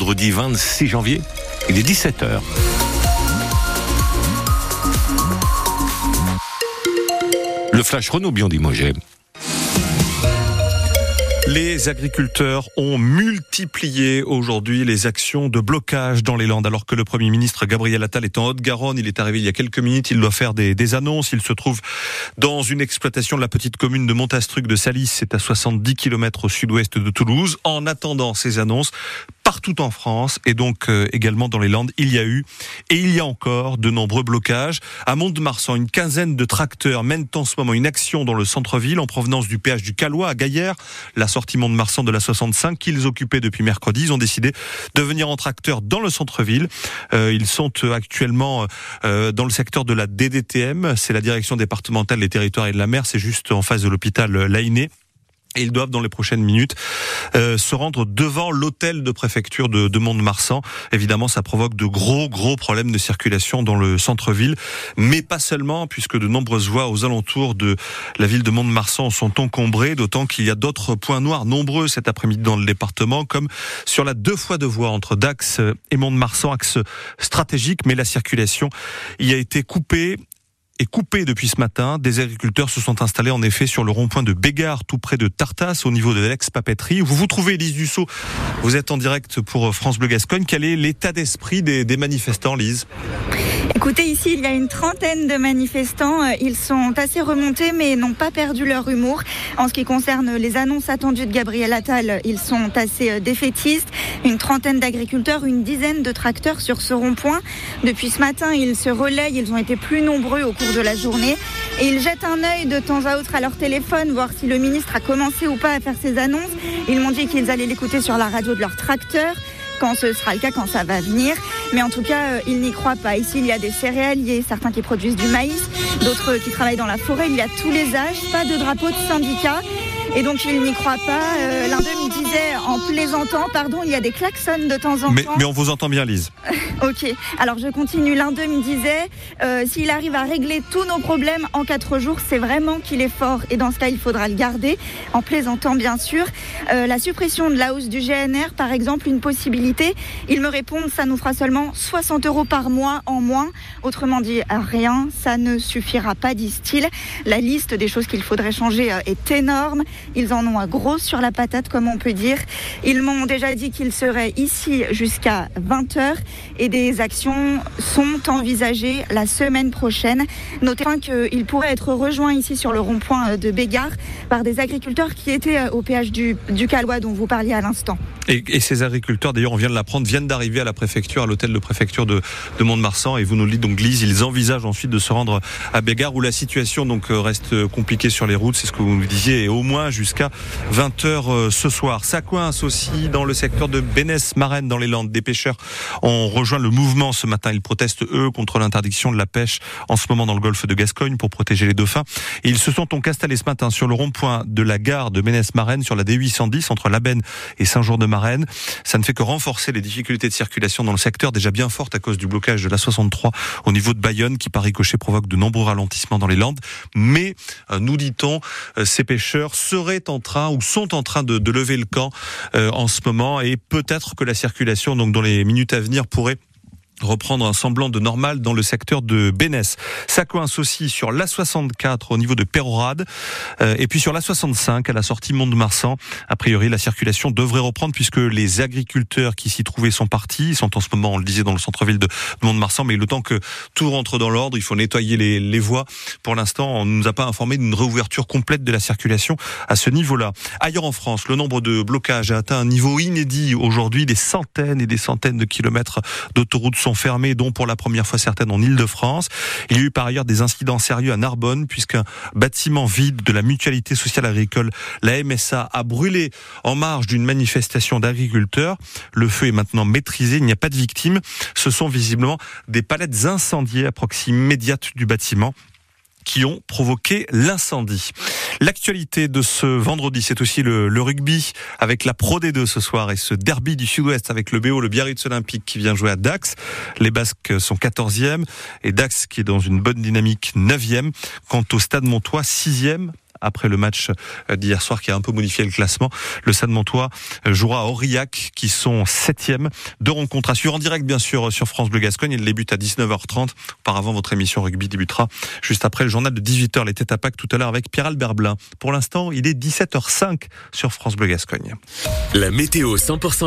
Vendredi 26 janvier, il est 17h. Le flash Renault Biondimogé. Les agriculteurs ont multiplié aujourd'hui les actions de blocage dans les Landes, alors que le Premier ministre Gabriel Attal est en Haute-Garonne. Il est arrivé il y a quelques minutes. Il doit faire des, des, annonces. Il se trouve dans une exploitation de la petite commune de Montastruc de Salis. C'est à 70 km au sud-ouest de Toulouse. En attendant ces annonces, partout en France et donc euh, également dans les Landes, il y a eu et il y a encore de nombreux blocages. À Mont-de-Marsan, une quinzaine de tracteurs mènent en ce moment une action dans le centre-ville en provenance du péage du Calois à Gaillère, la sortie Mont-de-Marsan de la 65 qu'ils occupaient depuis mercredi. Ils ont décidé de venir en tracteur dans le centre-ville. Euh, ils sont euh, actuellement dans le secteur de la DDTM, c'est la direction départementale des territoires et de la mer, c'est juste en face de l'hôpital Lainé. Et ils doivent dans les prochaines minutes euh, se rendre devant l'hôtel de préfecture de, de Mont-de-Marsan. Évidemment, ça provoque de gros gros problèmes de circulation dans le centre-ville, mais pas seulement, puisque de nombreuses voies aux alentours de la ville de Mont-de-Marsan sont encombrées, d'autant qu'il y a d'autres points noirs nombreux cet après-midi dans le département, comme sur la deux fois de voie entre Dax et Mont-de-Marsan, axe stratégique, mais la circulation y a été coupée est coupé depuis ce matin. Des agriculteurs se sont installés en effet sur le rond-point de Bégard, tout près de Tartas, au niveau de l'ex-papeterie. Vous vous trouvez, Lise Dussault, vous êtes en direct pour France Bleu Gascogne. Quel est l'état d'esprit des, des manifestants, Lise? Écoutez, ici, il y a une trentaine de manifestants. Ils sont assez remontés, mais n'ont pas perdu leur humour. En ce qui concerne les annonces attendues de Gabriel Attal, ils sont assez défaitistes. Une trentaine d'agriculteurs, une dizaine de tracteurs sur ce rond-point. Depuis ce matin, ils se relaient. Ils ont été plus nombreux au cours de la journée. Et ils jettent un œil de temps à autre à leur téléphone, voir si le ministre a commencé ou pas à faire ses annonces. Ils m'ont dit qu'ils allaient l'écouter sur la radio de leur tracteur quand ce sera le cas, quand ça va venir. Mais en tout cas, euh, ils n'y croient pas. Ici, il y a des céréales, certains qui produisent du maïs, d'autres qui travaillent dans la forêt. Il y a tous les âges, pas de drapeau de syndicat. Et donc il n'y croit pas. Euh, L'un d'eux me disait en plaisantant, pardon, il y a des klaxons de temps en mais, temps. Mais on vous entend bien, Lise. ok. Alors je continue. L'un d'eux me disait, euh, s'il arrive à régler tous nos problèmes en quatre jours, c'est vraiment qu'il est fort. Et dans ce cas, il faudra le garder, en plaisantant bien sûr. Euh, la suppression de la hausse du GNR, par exemple, une possibilité. Ils me répondent, ça nous fera seulement 60 euros par mois en moins. Autrement dit, rien, ça ne suffira pas, disent-ils. La liste des choses qu'il faudrait changer est énorme. Ils en ont un gros sur la patate, comme on peut dire. Ils m'ont déjà dit qu'ils seraient ici jusqu'à 20h et des actions sont envisagées la semaine prochaine. Notez qu'ils pourraient être rejoints ici sur le rond-point de Bégard par des agriculteurs qui étaient au péage du, du Calois dont vous parliez à l'instant. Et, ces agriculteurs, d'ailleurs, on vient de l'apprendre, viennent d'arriver à la préfecture, à l'hôtel de préfecture de, de Mont-de-Marsan. Et vous nous dites donc, Lise, ils envisagent ensuite de se rendre à Bégard où la situation donc reste compliquée sur les routes. C'est ce que vous nous disiez. Et au moins jusqu'à 20h ce soir. Ça coince aussi dans le secteur de Bénès-Marenne, dans les Landes. Des pêcheurs ont rejoint le mouvement ce matin. Ils protestent, eux, contre l'interdiction de la pêche en ce moment dans le golfe de Gascogne pour protéger les dauphins. Ils se sont donc installés ce matin sur le rond-point de la gare de Bénès-Marenne, sur la D810, entre Labenne et Saint-Jour-de-Marenne. Ça ne fait que renforcer les difficultés de circulation dans le secteur, déjà bien fortes à cause du blocage de la 63 au niveau de Bayonne, qui par ricochet provoque de nombreux ralentissements dans les Landes. Mais, nous dit-on, ces pêcheurs seraient en train ou sont en train de, lever le camp euh, en ce moment. Et peut-être que la circulation donc dans les minutes à venir pourrait reprendre un semblant de normal dans le secteur de Bénès. Ça coince aussi sur l'A64 au niveau de Pérorade euh, et puis sur l'A65 à la sortie Mont-de-Marsan. A priori, la circulation devrait reprendre puisque les agriculteurs qui s'y trouvaient sont partis. Ils sont en ce moment, on le disait, dans le centre-ville de Mont-de-Marsan, mais le temps que tout rentre dans l'ordre, il faut nettoyer les, les voies. Pour l'instant, on ne nous a pas informé d'une réouverture complète de la circulation à ce niveau-là. Ailleurs en France, le nombre de blocages a atteint un niveau inédit aujourd'hui. Des centaines et des centaines de kilomètres d'autoroutes sont fermées, dont pour la première fois certaines en Ile-de-France. Il y a eu par ailleurs des incidents sérieux à Narbonne, puisqu'un bâtiment vide de la mutualité sociale agricole, la MSA, a brûlé en marge d'une manifestation d'agriculteurs. Le feu est maintenant maîtrisé, il n'y a pas de victimes. Ce sont visiblement des palettes incendiées à proximité immédiate du bâtiment qui ont provoqué l'incendie. L'actualité de ce vendredi, c'est aussi le, rugby avec la Pro D2 ce soir et ce derby du Sud-Ouest avec le BO, le Biarritz Olympique qui vient jouer à Dax. Les Basques sont 14e et Dax qui est dans une bonne dynamique 9e. Quant au Stade Montois, 6e après le match d'hier soir qui a un peu modifié le classement. Le Stade Montois jouera à Aurillac qui sont septième. Deux rencontres à suivre en direct bien sûr sur France Bleu Gascogne. Il débute à 19h30. Auparavant, votre émission rugby débutera juste après le journal de 18h, les têtes à Pâques tout à l'heure avec Pierre Albert Blin. Pour l'instant, il est 17h05 sur France Bleu Gascogne. La météo 100%